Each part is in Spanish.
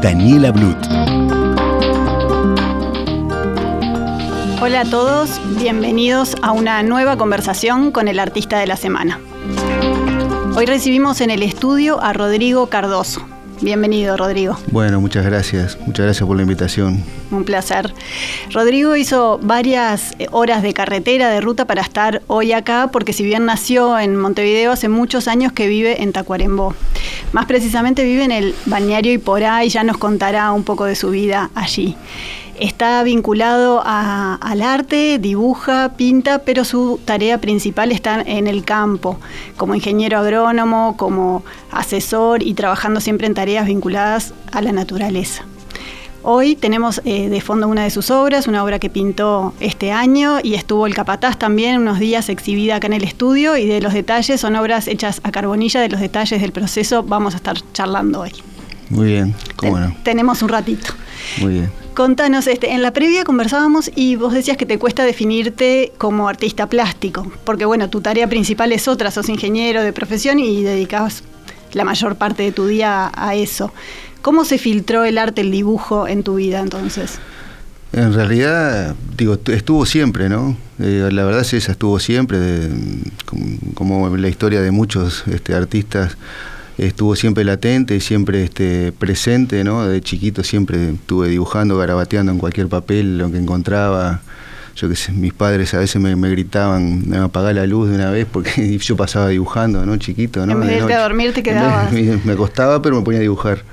Daniela Blut. Hola a todos, bienvenidos a una nueva conversación con el artista de la semana. Hoy recibimos en el estudio a Rodrigo Cardoso. Bienvenido, Rodrigo. Bueno, muchas gracias. Muchas gracias por la invitación. Un placer. Rodrigo hizo varias eh, horas de carretera, de ruta para estar hoy acá, porque si bien nació en Montevideo, hace muchos años que vive en Tacuarembó. Más precisamente vive en el balneario Iporá y ya nos contará un poco de su vida allí. Está vinculado al arte, dibuja, pinta, pero su tarea principal está en el campo, como ingeniero agrónomo, como asesor y trabajando siempre en tareas vinculadas a la naturaleza. Hoy tenemos eh, de fondo una de sus obras, una obra que pintó este año y estuvo el Capataz también unos días exhibida acá en el estudio y de los detalles son obras hechas a carbonilla, de los detalles del proceso vamos a estar charlando hoy. Muy bien, cómo no. Tenemos un ratito. Muy bien. Contanos, este, en la previa conversábamos y vos decías que te cuesta definirte como artista plástico, porque bueno, tu tarea principal es otra, sos ingeniero de profesión y dedicabas la mayor parte de tu día a eso. ¿Cómo se filtró el arte, el dibujo en tu vida entonces? En realidad, digo, estuvo siempre, ¿no? Eh, la verdad es esa, estuvo siempre, como, la historia de muchos este, artistas estuvo siempre latente, siempre este, presente, ¿no? De chiquito siempre estuve dibujando, garabateando en cualquier papel, lo que encontraba. Yo que sé, mis padres a veces me, gritaban, me apagar la luz de una vez porque yo pasaba dibujando, ¿no? Chiquito, ¿no? En vez de irte a dormir te quedabas. Me, me, acostaba, pero me ponía a dibujar.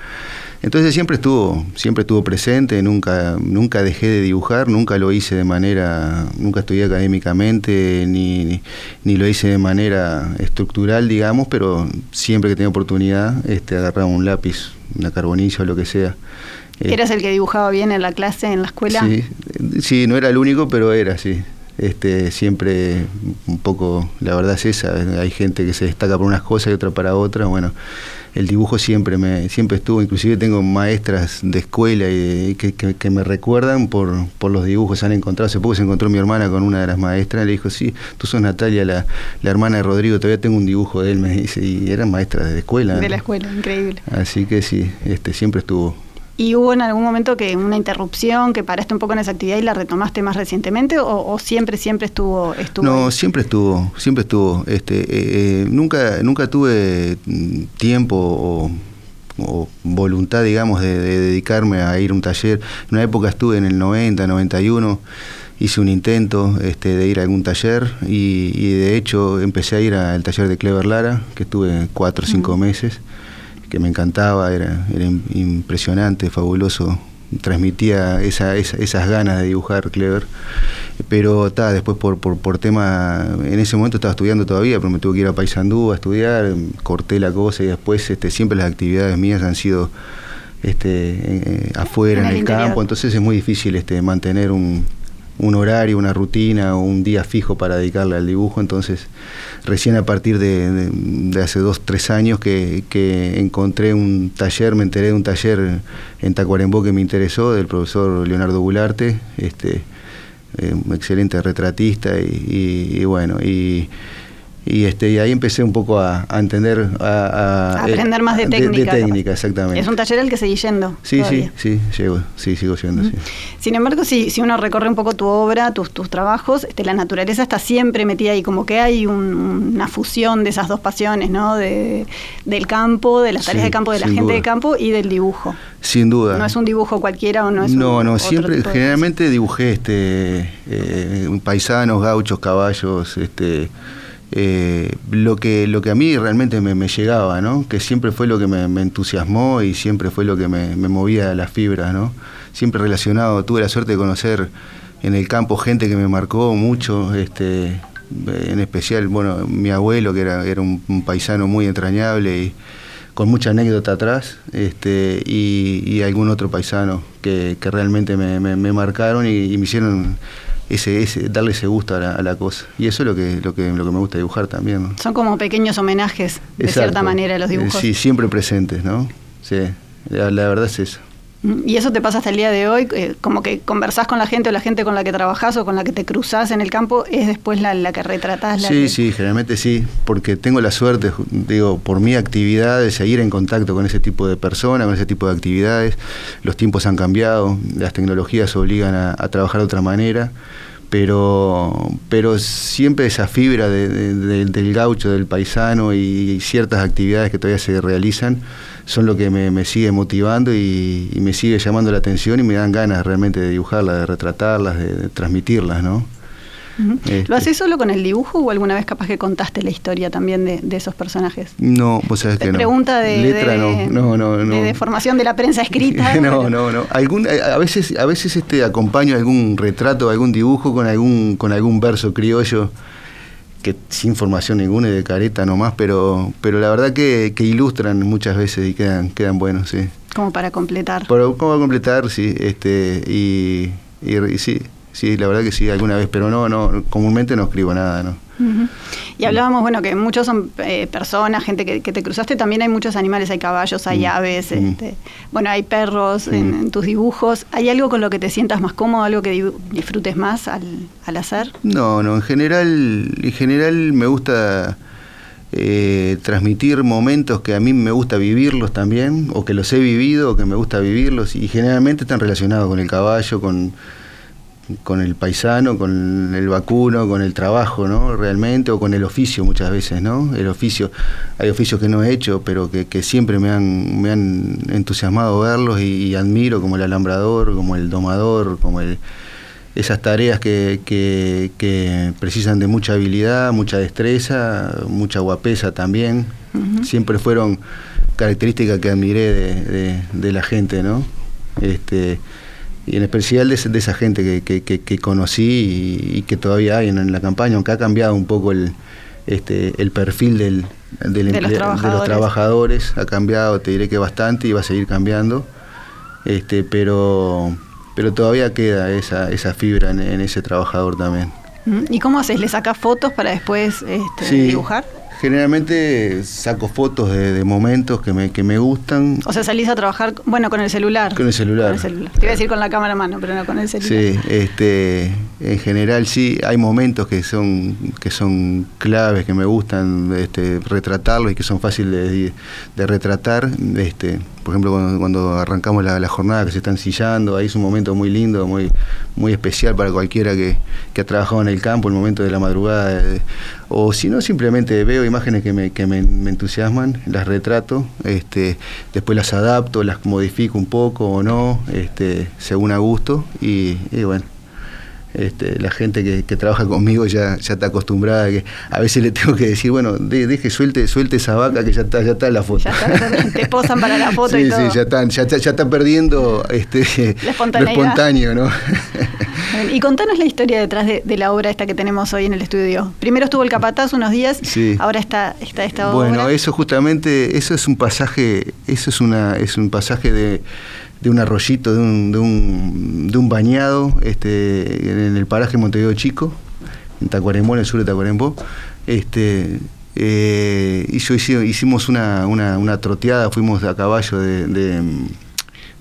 Entonces siempre estuvo, siempre estuvo presente, nunca, nunca dejé de dibujar, nunca lo hice de manera, nunca estudié académicamente, ni, ni, lo hice de manera estructural, digamos, pero siempre que tenía oportunidad, este, agarraba un lápiz, una carbonilla o lo que sea. ¿Eras el que dibujaba bien en la clase, en la escuela? Sí, sí, no era el único, pero era, sí. Este, siempre un poco, la verdad es esa, hay gente que se destaca por unas cosas y otra para otras, bueno, el dibujo siempre me siempre estuvo, inclusive tengo maestras de escuela y que, me recuerdan por, por los dibujos, se han encontrado, hace poco se encontró mi hermana con una de las maestras, le dijo, sí, tú sos Natalia, la, la hermana de Rodrigo, todavía tengo un dibujo de él, me dice, y eran maestras de la escuela. De la escuela, increíble. Así que sí, este siempre estuvo. ¿Y hubo en algún momento que una interrupción, que paraste un poco en esa actividad y la retomaste más recientemente o, siempre, siempre estuvo, estuvo No, siempre estuvo, siempre estuvo. Este, eh, eh, nunca, nunca tuve mm, tiempo o, voluntad, digamos, de, dedicarme a ir a un taller. En una época estuve en el 90, 91, hice un intento este, de ir a algún taller y, y, de hecho empecé a ir al taller de Clever Lara, que estuve cuatro o cinco meses que me encantaba, era, era impresionante, fabuloso, transmitía esa, esas ganas de dibujar Clever. Pero ta, después por, por, por, tema, en ese momento estaba estudiando todavía, pero me tuve que ir a Paysandú a estudiar, corté la cosa y después este, siempre las actividades mías han sido este, eh, afuera, en, el, campo, entonces es muy difícil este, mantener un, un horario, una rutina o un día fijo para dedicarle al dibujo. Entonces, recién a partir de, hace dos, tres años que, encontré un taller, me enteré de un taller en Tacuarembó que me interesó, del profesor Leonardo Gularte, este, eh, un excelente retratista y bueno, y y este y ahí empecé un poco a, entender a, aprender más de técnica de, técnica exactamente. Es un taller al que seguí yendo sí sí sí llego sí sigo yendo sí. sin embargo si, si uno recorre un poco tu obra tus, tus trabajos este, la naturaleza está siempre metida ahí como que hay una fusión de esas dos pasiones no de, del campo de las tareas de campo de la gente de campo y del dibujo. Sin duda. No es un dibujo cualquiera o no es no no siempre generalmente dibujé este eh, paisanos gauchos caballos este eh, lo, que, lo que a mí realmente me, llegaba, ¿no? que siempre fue lo que me, entusiasmó y siempre fue lo que me, movía las fibras, ¿no? siempre relacionado, tuve la suerte de conocer en el campo gente que me marcó mucho, este, en especial, bueno, mi abuelo que era, era un, paisano muy entrañable y con mucha anécdota atrás, este, y, algún otro paisano que, realmente me, marcaron y, me hicieron ese, ese, darle ese gusto a la, cosa. Y eso es lo que, lo que, lo que me gusta dibujar también. Son como pequeños homenajes, de cierta manera, los dibujos. Sí, siempre presentes, ¿no? Sí, la verdad es eso. Y eso te pasa hasta el día de hoy, eh, como que conversás con la gente o la gente con la que trabajás o con la que te cruzás en el campo, es después la, que retratás. La sí, sí, generalmente sí, porque tengo la suerte, digo, por mi actividad de seguir en contacto con ese tipo de personas, con ese tipo de actividades. Los tiempos han cambiado, las tecnologías obligan a, trabajar de otra manera pero, pero siempre esa fibra del gaucho, del paisano y, ciertas actividades que todavía se realizan son lo que me, sigue motivando y, me sigue llamando la atención y me dan ganas realmente de dibujarlas, de retratarlas, de, transmitirlas, ¿no? Este. ¿Lo haces solo con el dibujo o alguna vez capaz que contaste la historia también de, esos personajes? No, vos sabés que no. Pregunta de, Letra, no. No, no, de, formación de la prensa escrita. no, no, no. Algún, eh, a veces, a veces este, acompaño algún retrato, algún dibujo con algún, con algún verso criollo que sin formación ninguna y de careta nomás, pero, pero la verdad que, ilustran muchas veces y quedan, quedan buenos, sí. Como para completar. como para completar, sí, este, y, y sí, sí, la verdad que sí, alguna vez, pero no, no, comúnmente no escribo nada, ¿no? Y hablábamos, bueno, que muchos son eh, personas, gente que, te cruzaste, también hay muchos animales, hay caballos, hay mm. aves, mm. este, bueno, hay perros en, mm. tus dibujos. ¿Hay algo con lo que te sientas más cómodo, algo que disfrutes más al, hacer? No, no, en general, en general me gusta eh, transmitir momentos que a mí me gusta vivirlos también, o que los he vivido, o que me gusta vivirlos, y generalmente están relacionados con el caballo, con con el paisano, con el vacuno, con el trabajo, ¿no? Realmente, o con el oficio muchas veces, ¿no? El oficio, hay oficios que no he hecho, pero que, siempre me han, me han entusiasmado verlos y, admiro, como el alambrador, como el domador, como el, esas tareas que, que, precisan de mucha habilidad, mucha destreza, mucha guapesa también. Siempre fueron características que admiré de, de la gente, ¿no? Este, y en especial de, esa gente que, conocí y, que todavía hay en, la campaña, aunque ha cambiado un poco el, este, el perfil del, de, los trabajadores, ha cambiado, te diré que bastante y va a seguir cambiando, este, pero, pero todavía queda esa, esa fibra en, ese trabajador también. ¿Y cómo haces? ¿Le sacas fotos para después este, dibujar? Generalmente saco fotos de, momentos que me, que me gustan. O sea, salís a trabajar, bueno, con el celular. Con el celular. Te iba a decir con la cámara a mano, pero no con el celular. Sí, este, en general sí, hay momentos que son, que son claves, que me gustan este, retratarlos y que son fáciles de, de retratar. Este, por ejemplo, cuando, arrancamos la, jornada que se están sillando, ahí es un momento muy lindo, muy, muy especial para cualquiera que, ha trabajado en el campo, el momento de la madrugada. o si no, simplemente veo imágenes que me, que me, entusiasman, las retrato, este, después las adapto, las modifico un poco o no, este, según a gusto, y bueno este, la gente que, trabaja conmigo ya, ya está acostumbrada que a veces le tengo que decir, bueno, deje, suelte, suelte esa vaca que ya está, ya está en la foto. Ya está, te posan para la foto y todo. Sí, ya están, ya, ya está perdiendo este, lo espontáneo, ¿no? y contanos la historia detrás de, la obra esta que tenemos hoy en el estudio. Primero estuvo el Capataz unos días, ahora está, está esta obra. Bueno, eso justamente, eso es un pasaje, eso es una, es un pasaje de de un arroyito, de un, de un, bañado este, en el paraje Montevideo Chico, en Tacuarembó, en el sur de Tacuarembó. Este, eh, hicimos una, una, una, troteada, fuimos a caballo de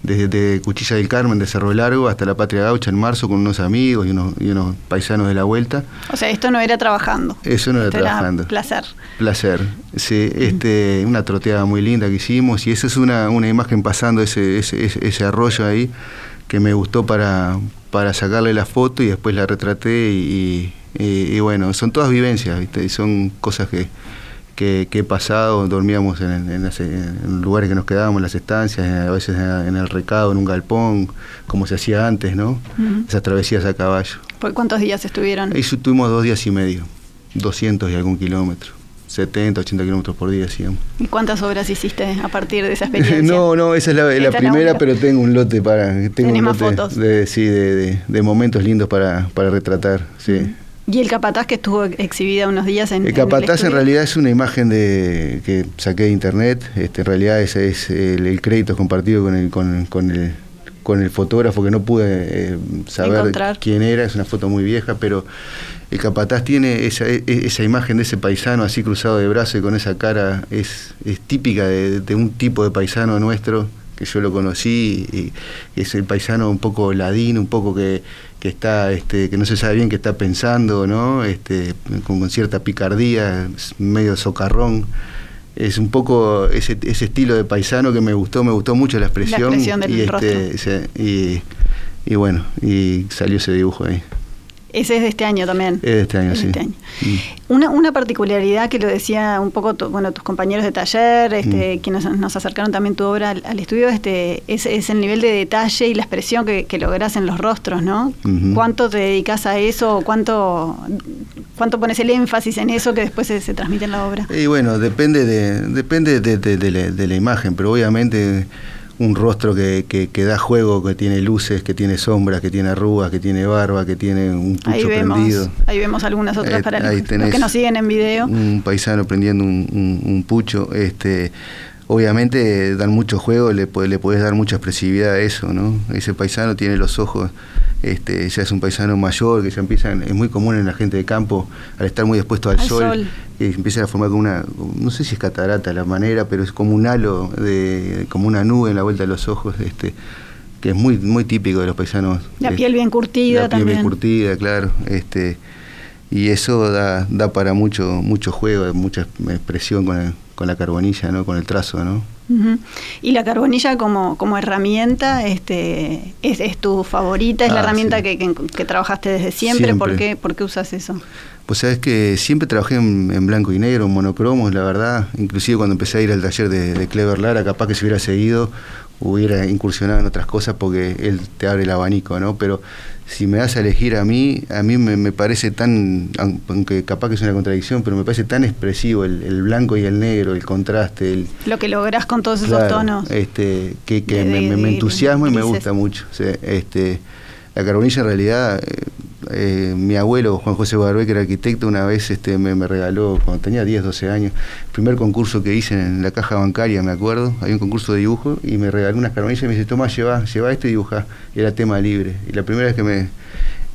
desde Cuchilla del Carmen, de Cerro Largo, hasta la Patria Gaucha en marzo con unos amigos y unos, y unos paisanos de la vuelta. O sea, esto no era trabajando. Eso no era trabajando. Era placer. Placer. Sí, este, una troteada muy linda que hicimos y esa es una, una imagen pasando ese, ese, ese arroyo ahí que me gustó para, para sacarle la foto y después la retraté y, y, bueno, son todas vivencias, ¿viste? Y son cosas que, que, he pasado, dormíamos en, lugares que nos quedábamos, en las estancias, a veces en, el recado, en un galpón, como se hacía antes, ¿no? Esas travesías a caballo. ¿Por cuántos días estuvieron? Estuvimos dos días y medio, 200 y algún kilómetro. 70, 80 kilómetros por día, sí. ¿Y cuántas obras hiciste a partir de esa experiencia? no, no, esa es la, primera, pero tengo un lote para... Tengo un más fotos? De, sí, de, momentos lindos para, para retratar, sí. Y el capataz que estuvo exhibida unos días en El capataz en, realidad es una imagen de que saqué de internet. Este, en realidad ese es el, crédito compartido con el, con, con, el, con el fotógrafo que no pude eh, saber quién era. Es una foto muy vieja, pero el capataz tiene esa, e, esa imagen de ese paisano así cruzado de brazos y con esa cara. Es, es típica de, de un tipo de paisano nuestro que yo lo conocí y, es el paisano un poco ladino, un poco que, que está, este, que no se sabe bien qué está pensando, ¿no? Este, con, cierta picardía, medio socarrón. Es un poco ese, ese estilo de paisano que me gustó, me gustó mucho la expresión. La expresión del y, este, y, y bueno, y salió ese dibujo ahí. Ese es de este año también. Es de este año, sí. Este mm. Una, una particularidad que lo decía un poco bueno tus compañeros de taller, este, mm. quienes nos acercaron también tu obra al, estudio, este, es, es, el nivel de detalle y la expresión que, que lográs en los rostros, ¿no? ¿Cuánto te dedicas a eso? ¿Cuánto, ¿Cuánto pones el énfasis en eso que después se, transmite en la obra? Y bueno, depende de, depende de, de la imagen, pero obviamente un rostro que, que, da juego, que tiene luces, que tiene sombras, que tiene arrugas, que tiene barba, que tiene un pucho ahí vemos, prendido. Ahí vemos algunas otras eh, para los, que nos siguen en video. Un paisano prendiendo un, un, pucho. Este, obviamente dan mucho juego, le, le puedes dar mucha expresividad a eso, ¿no? Ese paisano tiene los ojos este, ya es un paisano mayor, que ya empiezan, es muy común en la gente de campo, al estar muy expuesto al, sol, que empiezan a formar como una, no sé si es catarata la manera, pero es como un halo, de, como una nube en la vuelta de los ojos, este, que es muy, muy típico de los paisanos. La piel bien curtida la también. piel bien curtida, claro. Este, y eso da, da para mucho, mucho juego, mucha expresión con, con la carbonilla, ¿no? con el trazo, ¿no? Y la carbonilla como, como herramienta este, es, es tu favorita, es la ah, herramienta que, que, trabajaste desde siempre. ¿Por, qué, ¿Por qué usas eso? Pues sabes que siempre trabajé en, blanco y negro, en monocromos, la verdad. Inclusive cuando empecé a ir al taller de, de Clever Lara, capaz que si hubiera seguido, hubiera incursionado en otras cosas porque él te abre el abanico, ¿no? Pero si me das a elegir a mí, a mí me, parece tan, aunque capaz que es una contradicción, pero me parece tan expresivo el, blanco y el negro, el contraste. El, Lo que lográs con todos esos tonos. Este, que, me, entusiasma y me gusta mucho. este, la carbonilla en realidad... Eh, eh, mi abuelo, Juan José Barbé, que era arquitecto, una vez este, me, regaló, cuando tenía 10, 12 años, el primer concurso que hice en la caja bancaria, me acuerdo, había un concurso de dibujo y me regaló unas carbonillas y me dice, toma, lleva, lleva esto y dibuja. era tema libre. Y la primera vez que me...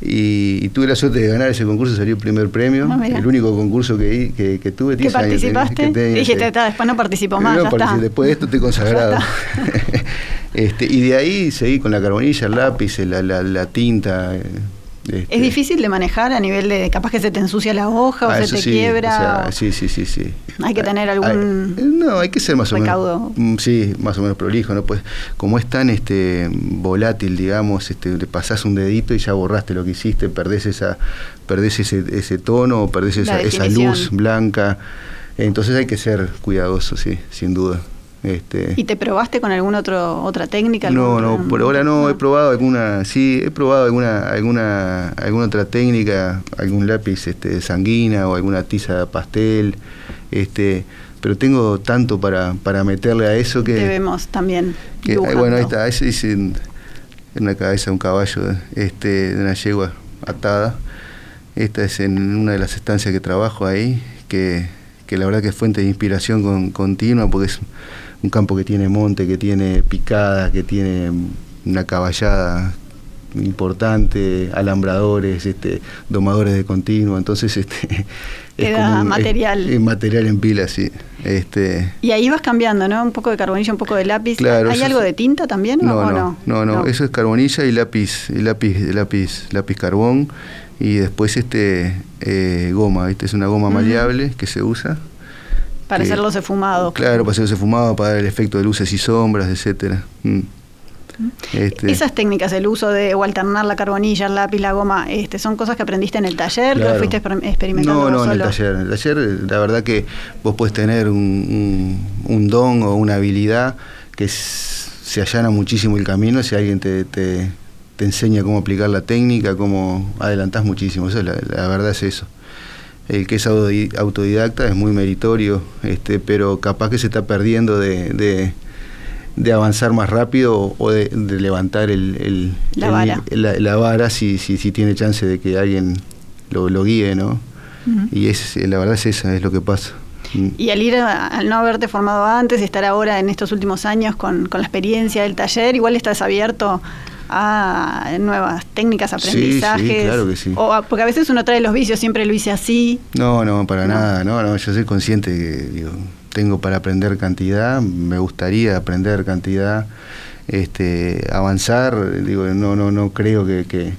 Y, tuve la suerte de ganar ese concurso, salió el primer premio, ah, el único concurso que, que, tuve. ¿Que participaste? Dije, después no participo más, Después de esto estoy consagrado. este, y de ahí seguí con la carbonilla, el lápiz, la, la, la tinta... Eh, este, ¿Es difícil de manejar a nivel de capaz que se te ensucia la hoja o ah, se te quiebra? Sí, sí, sí, sí. Hay que tener algún No, hay que ser más o menos mm, sí, más o menos prolijo, no pues como es tan este volátil, digamos, este le pasás un dedito y ya borraste lo que hiciste, perdés esa perdés ese, ese tono, perdés esa, esa luz blanca. Entonces hay que ser cuidadoso, sí, sin duda. Este, ¿Y te probaste con alguna otro, otra técnica? No, no, por ahora no, he probado alguna, sí, he probado alguna, alguna, alguna otra técnica, algún lápiz este, sanguina o alguna tiza pastel, este, pero tengo tanto para, para meterle a eso que... vemos también. bueno, ahí está, ese es en, una cabeza de un caballo, este, de una yegua atada. Esta es en una de las estancias que trabajo ahí, que, que la verdad que es fuente de inspiración con, continua, porque es un campo que tiene monte, que tiene picada, que tiene una caballada importante, alambradores, este, domadores de continuo, entonces este es como material. material en pila, sí. Este, y ahí vas cambiando, ¿no? Un poco de carbonilla, un poco de lápiz. ¿Hay algo de tinta también? No, no, no, no, no, eso es carbonilla y lápiz, y lápiz, lápiz, lápiz carbón y después este eh, goma, ¿viste? es una goma maleable que se usa para hacerlos esfumados. Claro, para hacerlos esfumados, para dar el efecto de luces y sombras, etcétera. Mm. Este. Esas técnicas, el uso de o alternar la carbonilla, el lápiz, la goma, este, ¿son cosas que aprendiste en el taller, que fuiste experimentando? No, no, en el taller. En el taller, la verdad que vos puedes tener un, don o una habilidad que se allana muchísimo el camino si alguien te, te, enseña cómo aplicar la técnica, cómo adelantás muchísimo. Eso, la verdad es eso el que es autodidacta es muy meritorio, este, pero capaz que se está perdiendo de, de, avanzar más rápido o de, levantar el, la, vara. la, vara si, si, si, tiene chance de que alguien lo, guíe, ¿no? Y es, la verdad es esa, es lo que pasa. Y al ir, al no haberte formado antes y estar ahora en estos últimos años con, con la experiencia del taller, igual estás abierto a nuevas técnicas, aprendizajes. Sí, claro que sí. O porque a veces uno trae los vicios, siempre lo hice así. No, no, para nada, no, no, yo soy consciente que digo, tengo para aprender cantidad, me gustaría aprender cantidad, este, avanzar, digo, no, no, no creo que, que,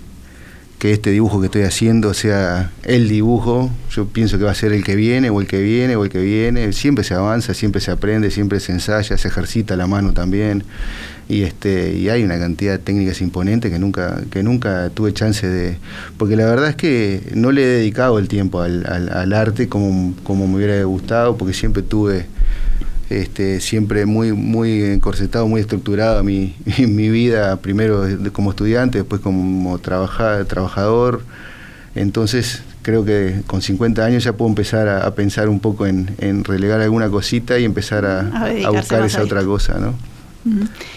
que este dibujo que estoy haciendo sea el dibujo, yo pienso que va a ser el que viene, o el que viene, o el que viene, siempre se avanza, siempre se aprende, siempre se ensaya, se ejercita la mano también y este y hay una cantidad de técnicas imponentes que nunca que nunca tuve chance de porque la verdad es que no le he dedicado el tiempo al, al, arte como, como me hubiera gustado porque siempre tuve este, siempre muy muy encorsetado muy estructurado mi, mi vida primero como estudiante después como trabajador. Entonces creo que con 50 años ya puedo empezar a, pensar un poco en, en, relegar alguna cosita y empezar a, a buscar esa otra cosa no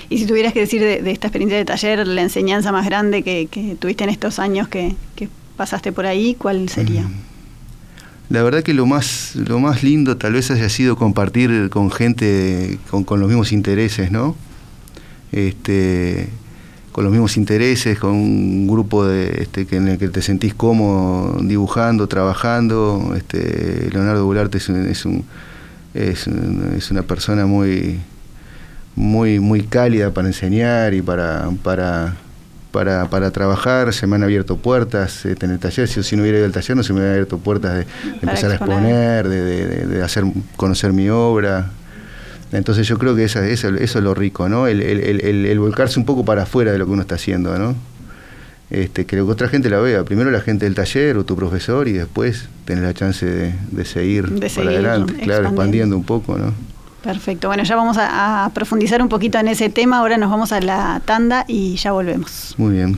y si tuvieras que decir de, esta experiencia de taller, la enseñanza más grande que, tuviste en estos años que, pasaste por ahí, ¿cuál sería? La verdad que lo más, lo más lindo tal vez haya sido compartir con gente con, los mismos intereses, ¿no? Este, con los mismos intereses, con un grupo de, este, que en el que te sentís cómodo dibujando, trabajando. Este, Leonardo Bularte es, un, es una persona muy, muy, muy cálida para enseñar y para, para, para, para trabajar, se me han abierto puertas este, en el taller, si, si no hubiera ido al taller no se me hubieran abierto puertas de, empezar a exponer, de, de, hacer conocer mi obra. Entonces yo creo que esa, eso, eso es lo rico, ¿no? El, el, el, el, volcarse un poco para afuera de lo que uno está haciendo, ¿no? Este, que otra gente la vea. Primero la gente del taller o tu profesor y después tener la chance de, seguir para adelante, claro, expandiendo un poco, ¿no? Perfecto. Bueno, ya vamos a, profundizar un poquito en ese tema. Ahora nos vamos a la tanda y ya volvemos. Muy bien.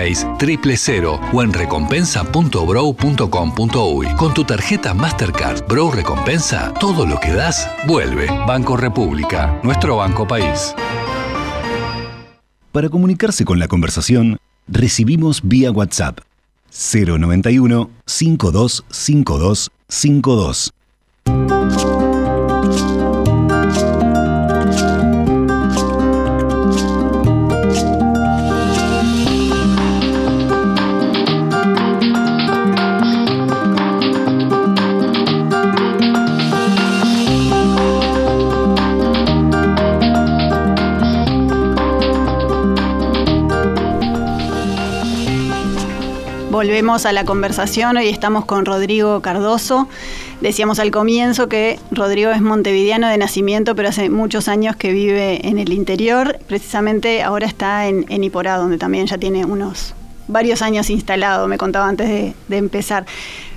1996 triple cero o en recompensa.brow.com.uy. Con tu tarjeta Mastercard Brow Recompensa, todo lo que das vuelve. Banco República, nuestro banco país. Para comunicarse con la conversación, recibimos vía WhatsApp 091 525252. 52. Volvemos a la conversación, hoy estamos con Rodrigo Cardoso. Decíamos al comienzo que Rodrigo es montevideano de nacimiento, pero hace muchos años que vive en el interior. Precisamente ahora está en, Iporá, donde también ya tiene unos varios años instalado, me contaba antes de, empezar.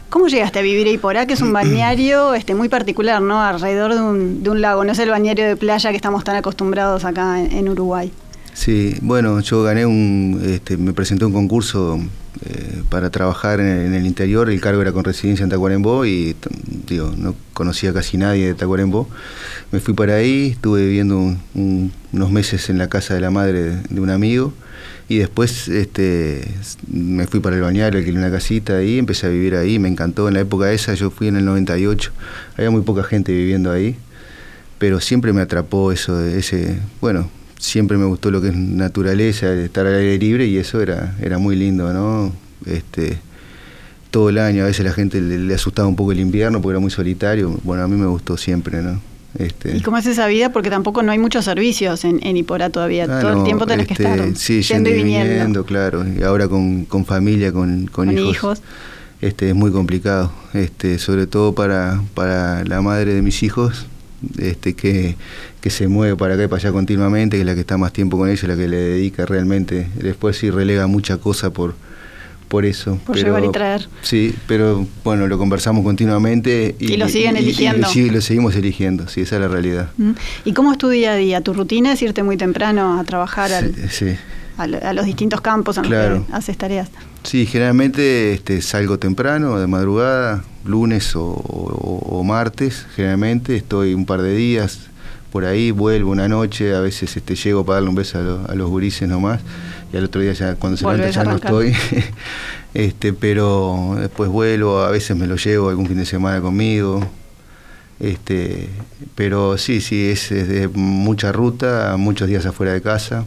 ¿Cómo llegaste a vivir a Iporá, que es un balneario este, muy particular, ¿no? Alrededor de un, lago, no es el balneario de playa que estamos tan acostumbrados acá en, Uruguay. Sí, bueno, yo gané un, este, me presenté un concurso eh, para trabajar en, el interior. El cargo era con residencia en Tacuarembó y digo, no conocía casi nadie de Tacuarembó. Me fui para ahí, estuve viviendo unos meses en la casa de la madre de, un amigo y después este, me fui para el bañario, alquilé una casita ahí, empecé a vivir ahí, me encantó. En la época esa, yo fui en el 98, había muy poca gente viviendo ahí, pero siempre me atrapó eso, ese, bueno, siempre me gustó lo que es naturaleza, estar al aire libre y eso era, era muy lindo, ¿no? Este, todo el año, a veces la gente le, asustaba un poco el invierno porque era muy solitario, bueno, a mí me gustó siempre, ¿no? Este, ¿Y cómo es esa vida? Porque tampoco no hay muchos servicios en, en Iporá todavía, todo el tiempo tenés que este, estar sí, yendo y viniendo. claro, y ahora con, con familia, con, con, hijos, Este, es muy complicado, este, sobre todo para, para la madre de mis hijos, este, que, que se mueve para acá y para allá continuamente, que es la que está más tiempo con ella, la que le dedica realmente. Después sí relega mucha cosa por, por eso. Por llevar y traer. Sí, pero bueno, lo conversamos continuamente. Y, lo siguen eligiendo. sí, lo seguimos eligiendo, sí, esa es la realidad. ¿Y cómo es tu día a día? ¿Tu rutina es irte muy temprano a trabajar sí, A, los distintos campos en los que haces tareas? Sí, generalmente este, salgo temprano, de madrugada, lunes o, martes, generalmente estoy un par de días por ahí, vuelvo una noche, a veces este, llego para darle un beso a, los gurises nomás, y al otro día ya cuando se levanta ya no estoy, este, pero después vuelvo, a veces me lo llevo algún fin de semana conmigo, este, pero sí, sí, es, es de mucha ruta, muchos días afuera de casa.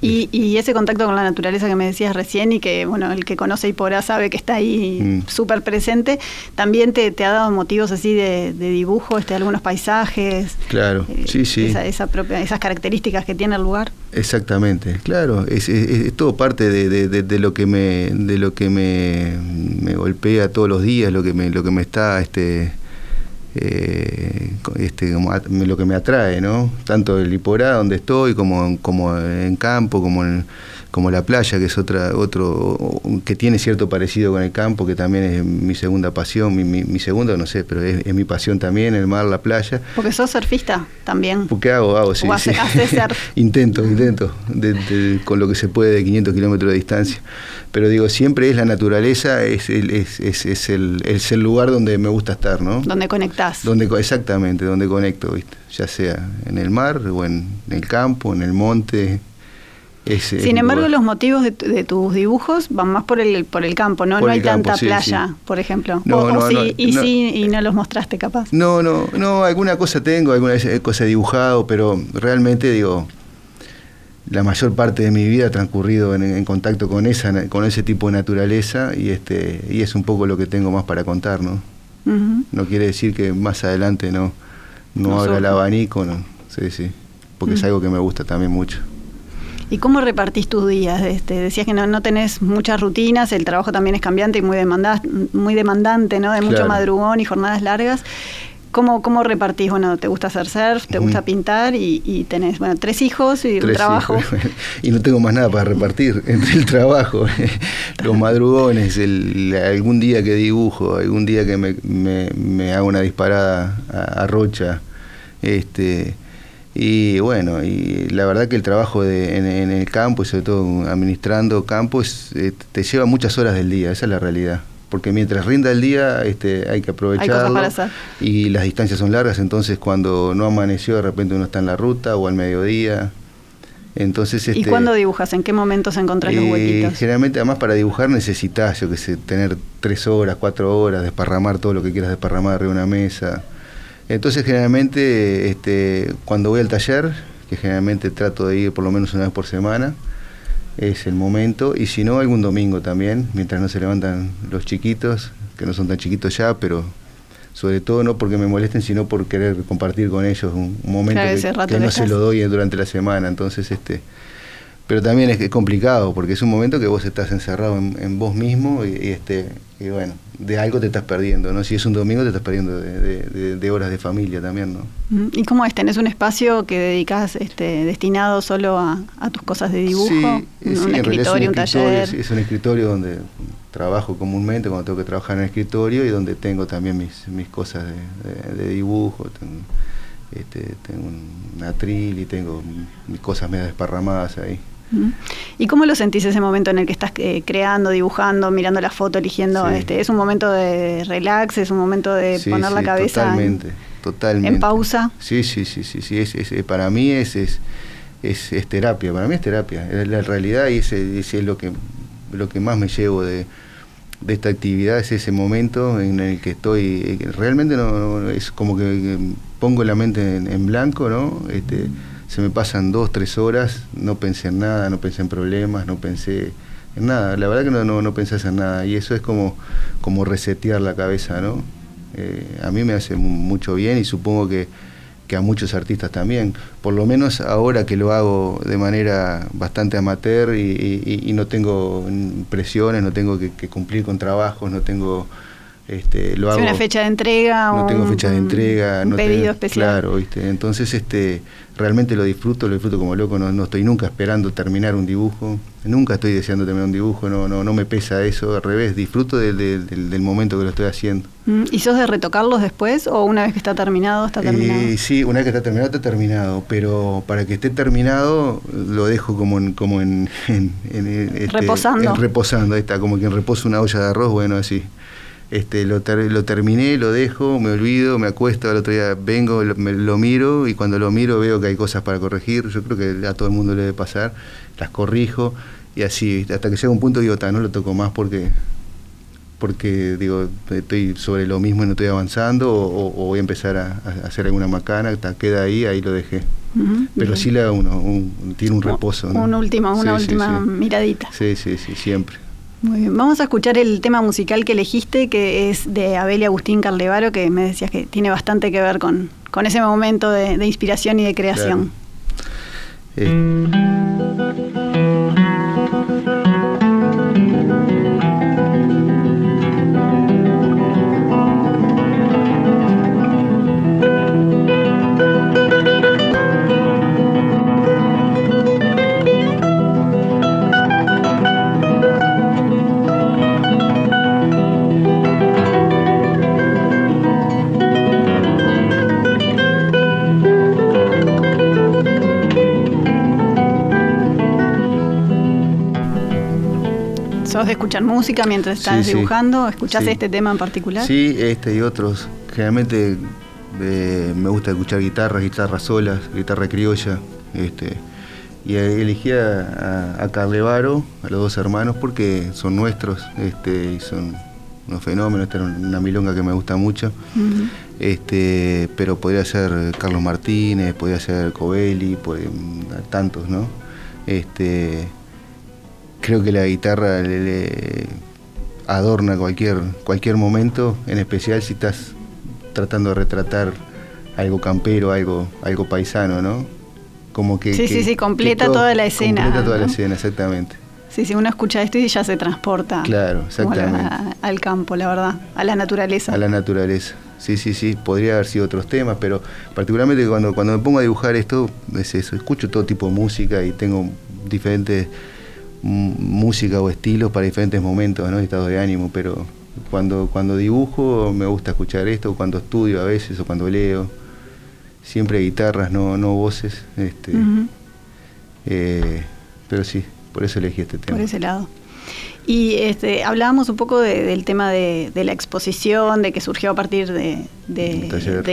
Y, ese contacto con la naturaleza que me decías recién y que, bueno, el que conoce Iporá sabe que está ahí mm. súper presente, ¿también te, ha dado motivos así de, dibujo, este, algunos paisajes? Claro, eh, sí, sí. Esa, propia, esas características que tiene el lugar. Exactamente, claro, es, todo parte de, lo que me de lo que me, me golpea todos los días, lo que me, lo que me está este eh, este, lo que me atrae, ¿no? Tanto el Liporá, donde estoy, como, como en campo, como en, como la playa, que es otra, otro, que tiene cierto parecido con el campo, que también es mi segunda pasión, mi, mi, segunda, no sé, pero es, mi pasión también, el mar, la playa. Porque sos surfista también. Porque hago, hago, sí. intento, intento, con lo que se puede de 500 kilómetros de distancia. Pero digo, siempre es la naturaleza, es el, es, es, el, es el lugar donde me gusta estar, ¿no? Donde conectás. Donde, exactamente, donde conecto, ¿viste? ya sea en el mar o en el campo, en el monte, sin embargo, los motivos de, tus dibujos van más por el por el campo, ¿no? no hay tanta playa, por ejemplo. No, y sí, y no los mostraste capaz. No, no, no, alguna cosa tengo, alguna cosa dibujado, pero realmente digo, la mayor parte de mi vida ha transcurrido en, contacto con esa con ese tipo de naturaleza y este y es un poco lo que tengo más para contar, ¿no? No quiere decir que más adelante no no, abra el abanico, no. Sí, sí, porque es algo que me gusta también mucho. ¿Y cómo repartís tus días? Este, decías que no, no tenés muchas rutinas, el trabajo también es cambiante y muy, muy demandante, ¿no? De mucho madrugón y jornadas largas. ¿Cómo, ¿Cómo repartís? Bueno, ¿te gusta hacer surf? ¿Te gusta pintar? Y, tenés, bueno, tres hijos y un trabajo. Y no tengo más nada para repartir entre el trabajo, los madrugones, el, algún día que dibujo, algún día que me, me, hago una disparada a, a Rocha, este y bueno, y la verdad que el trabajo de, en, el campo y sobre todo administrando campos eh, te lleva muchas horas del día, esa es la realidad. Porque mientras rinda el día este, hay que aprovecharlo y las distancias son largas, entonces cuando no amaneció de repente uno está en la ruta o al mediodía. Entonces, ¿Y este, cuándo dibujas? ¿En qué momentos encontrás los eh, huequitos? Generalmente, además, para dibujar necesitas, yo que sé, tener tres horas, cuatro horas, desparramar todo lo que quieras desparramar arriba de una mesa. Entonces generalmente este, cuando voy al taller, que generalmente trato de ir por lo menos una vez por semana, es el momento, y si no, algún domingo también, mientras no se levantan los chiquitos, que no son tan chiquitos ya, pero sobre todo no porque me molesten, sino por querer compartir con ellos un, momento que, no se lo doy durante la semana. Entonces, este, pero también es, complicado porque es un momento que vos estás encerrado en, vos mismo y, este y bueno de algo te estás perdiendo no si es un domingo te estás perdiendo de, horas de familia también no mm, y cómo es tenés un espacio que dedicas este destinado solo a, tus cosas de dibujo sí, un, escritorio un, taller. es, un escritorio donde trabajo comúnmente cuando tengo que trabajar en el escritorio y donde tengo también mis mis cosas de, dibujo tengo, este, tengo un atril y tengo mis cosas medio desparramadas ahí ¿Y cómo lo sentís ese momento en el que estás eh, creando, dibujando, mirando la foto, eligiendo? Este, ¿Es un momento de relax? ¿Es un momento de poner la cabeza totalmente, en, totalmente. en pausa? Sí, sí, sí, sí, sí. Es, es, para mí es, es, es, terapia, para mí es terapia. Es la realidad y es, es, lo, que, lo que más me llevo de, de esta actividad, es ese momento en el que estoy, eh, realmente no, es como que pongo la mente en, en blanco, ¿no? Este, se me pasan dos, tres horas, no pensé en nada, no pensé en problemas, no pensé en nada. La verdad que no, no, no pensás en nada y eso es como, como resetear la cabeza, ¿no? Eh, a mí me hace mucho bien y supongo que, que, a muchos artistas también. Por lo menos ahora que lo hago de manera bastante amateur y, y, no tengo presiones, no tengo que, cumplir con trabajos, no tengo Este, lo hago, una fecha de entrega no tengo fecha de entrega un no pedido especial claro ¿viste? entonces este realmente lo disfruto lo disfruto como loco no, no, estoy nunca esperando terminar un dibujo nunca estoy deseando terminar un dibujo no no no me pesa eso al revés disfruto del, del, del momento que lo estoy haciendo. Mm, y sos de retocarlos después o una vez que está terminado está terminado eh, sí una vez que está terminado está terminado pero para que esté terminado lo dejo como en como en, en, en este, reposando. reposando ahí está como quien reposa una olla de arroz bueno así este, lo, lo, terminé, lo dejo, me olvido, me acuesto, al otro día vengo, lo, me, lo, miro y cuando lo miro veo que hay cosas para corregir. Yo creo que a todo el mundo le debe pasar, las corrijo y así, hasta que llega un punto digo, no lo toco más porque porque digo estoy sobre lo mismo y no estoy avanzando o, o voy a empezar a, a, hacer alguna macana, hasta queda ahí, ahí lo dejé. Uh -huh, Pero bien. sí le da uno, un, tiene un reposo. ¿no? Un último, una sí, última sí, sí. miradita. Sí, sí, sí, siempre. Muy bien, vamos a escuchar el tema musical que elegiste, que es de Abel y Agustín Carlevaro, que me decías que tiene bastante que ver con, con ese momento de, inspiración y de creación. Eh. ¿Sos de escuchar música mientras estás Sí, dibujando? ¿Escuchás Sí. este tema en particular? Sí, este y otros. Generalmente eh, me gusta escuchar guitarras, guitarras solas, guitarra criolla. Este, y elegí a, a, a Carlevaro, a los dos hermanos, porque son nuestros este, y son unos fenómenos. Esta era una milonga que me gusta mucho. Este, pero podría ser Carlos Martínez, podría ser Covelli, podría- tantos, ¿no? Este, creo que la guitarra le, le adorna cualquier, cualquier momento, en especial si estás tratando de retratar algo campero, algo, algo paisano, ¿no? Como que, Sí, que- sí, sí, completa todo- toda la escena, Completa toda la escena, exactamente. Sí, sí, uno escucha esto y ya se transporta Claro, la- exactamente. al campo, la verdad, a la naturaleza. A la naturaleza. Sí, sí, sí, podría haber sido otros temas, pero particularmente cuando, cuando me pongo a dibujar esto, es eso, escucho todo tipo de música y tengo diferentes música o estilos para diferentes momentos, ¿no? estados de ánimo, pero cuando, cuando dibujo me gusta escuchar esto, cuando estudio a veces o cuando leo, siempre guitarras, no, no voces, este, eh, pero sí, por eso elegí este tema. por ese lado. Y este, hablábamos un poco de- del tema de, de la exposición, de que surgió a partir de,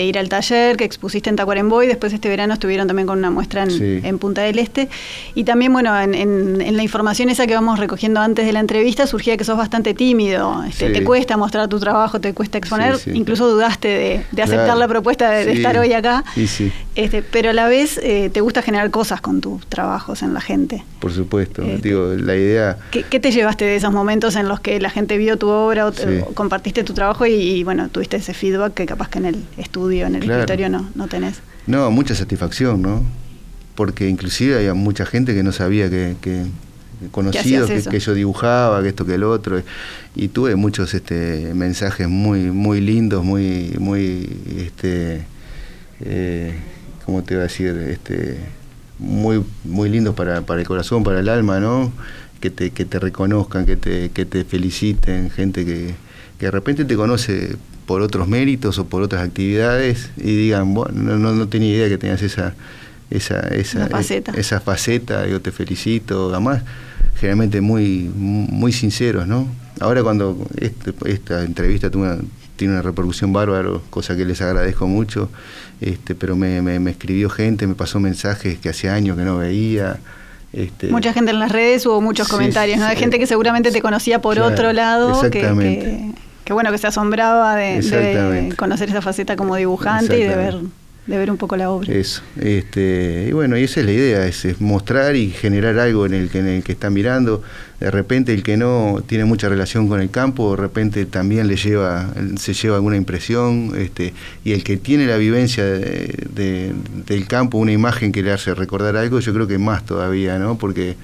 ir al taller que expusiste en Tacuarembó y después este verano estuvieron también con una muestra en, Sí. en Punta del Este. Y también, bueno, en, en- en la información esa que vamos recogiendo antes de la entrevista surgía que sos bastante tímido, este, Sí. te cuesta mostrar tu trabajo, te cuesta exponer, Sí, incluso dudaste de, de aceptar Claro. la propuesta de, estar hoy acá. Este, pero a la vez eh, te gusta generar cosas con tus trabajos en la gente. Por supuesto, Este. digo, la idea... ¿Qué, qué te llevaste de esos momentos en los que la gente vio tu obra o, te- Sí. o compartiste tu trabajo y, y, bueno, tuviste ese feedback que capaz que en el estudio, en el Claro. escritorio no, no tenés? No, mucha satisfacción, ¿no? Porque inclusive había mucha gente que no sabía que, que conocidos que, yo dibujaba, que esto que el otro, y tuve muchos este, mensajes muy muy lindos, muy muy este eh, ¿cómo te iba a decir? Este muy muy lindos para, para el corazón, para el alma, ¿no? Que te, que te reconozcan, que te, que te feliciten, gente que, que de repente te conoce por otros méritos o por otras actividades y digan, bueno, no, tenía idea que tenías esa, esa, esa, faceta. esa faceta, digo, te felicito, además, generalmente muy, muy sinceros, ¿no? Ahora cuando este- esta entrevista tuvo una- tiene una repercusión bárbaro, cosa que les agradezco mucho, este, pero me, me, me escribió gente, me pasó mensajes que hace años que no veía. Este, Mucha gente en las redes hubo muchos Sí, comentarios, ¿no? De sí. gente que seguramente te conocía por Claro, otro lado, que, exactamente. que, que bueno, que se asombraba de, conocer esa faceta como dibujante y de ver. De ver un poco la obra. Eso, este, y bueno, y esa es la idea, es, es mostrar y generar algo en el, que, en el que está mirando. De repente el que no tiene mucha relación con el campo, de repente también le lleva, se lleva alguna impresión, este, y el que tiene la vivencia de- de- del campo, una imagen que le hace recordar algo, yo creo que más todavía, ¿no? Porque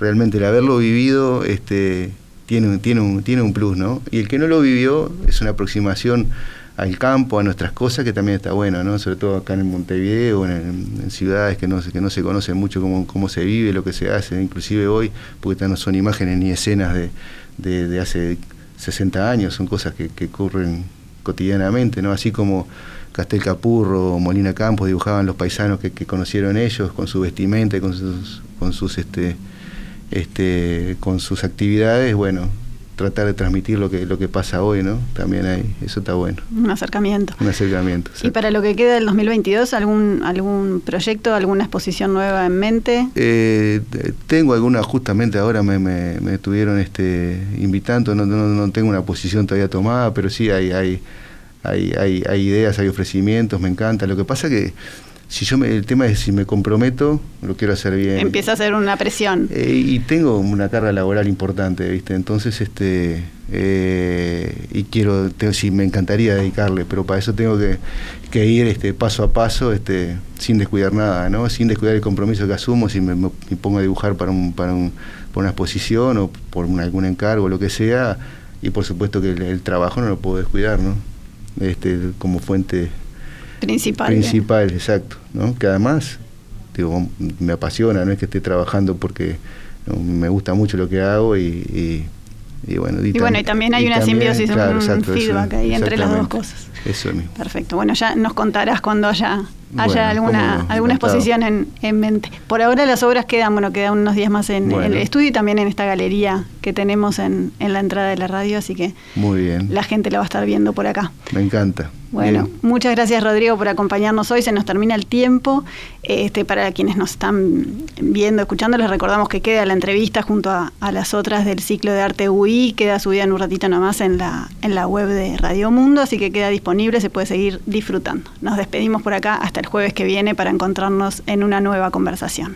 realmente el haberlo vivido, este, tiene, tiene, un, tiene un plus, ¿no? Y el que no lo vivió es una aproximación al campo, a nuestras cosas, que también está bueno, ¿no? Sobre todo acá en Montevideo, en, en ciudades que no, que no se conocen mucho cómo, cómo se vive, lo que se hace, inclusive hoy, porque no son imágenes ni escenas de, de, hace 60 años, son cosas que, que ocurren cotidianamente, ¿no? Así como Castel Capurro Molina Campos dibujaban los paisanos que, que, conocieron ellos con su vestimenta y con sus, con sus este, este, con sus actividades, bueno, tratar de transmitir lo que lo que pasa hoy, ¿no? También hay, eso está bueno. Un acercamiento. Un acercamiento. ¿Y para lo que queda del 2022, algún algún proyecto, alguna exposición nueva en mente? Eh, tengo alguna, justamente ahora me, me, estuvieron este, invitando, no, no, no, tengo una posición todavía tomada, pero sí hay, hay, hay, hay, hay ideas, hay ofrecimientos, me encanta. Lo que pasa que si yo me, el tema es si me comprometo, lo quiero hacer bien. Empieza a ser una presión. Eh, y tengo una carga laboral importante, ¿viste? Entonces, este, eh, y quiero, sí, me encantaría dedicarle, pero para eso tengo que, que, ir este, paso a paso, este, sin descuidar nada, ¿no? Sin descuidar el compromiso que asumo, si me, pongo a dibujar para, un, para, un, una exposición o por algún encargo, lo que sea, y por supuesto que el, el trabajo no lo puedo descuidar, ¿no? Este, como fuente Principal. Principal, exacto. ¿no? Que además, digo, me apasiona, no es que esté trabajando porque me gusta mucho lo que hago y, y, bueno. Y, bueno, y también hay una simbiosis, un feedback ahí entre las dos cosas. Eso mismo. Perfecto. Bueno, ya nos contarás cuando haya haya alguna, alguna exposición en, en, mente. Por ahora las obras quedan, bueno, quedan unos días más en, el estudio y también en esta galería que tenemos en, en, la entrada de la radio, así que Muy bien. la gente la va a estar viendo por acá. Me encanta. Bueno, muchas gracias Rodrigo por acompañarnos hoy. Se nos termina el tiempo. Este, para quienes nos están viendo, escuchando, les recordamos que queda la entrevista junto a, las otras del ciclo de arte UI. Queda subida en un ratito nomás en la, en la web de Radio Mundo, así que queda disponible, se puede seguir disfrutando. Nos despedimos por acá hasta el jueves que viene para encontrarnos en una nueva conversación.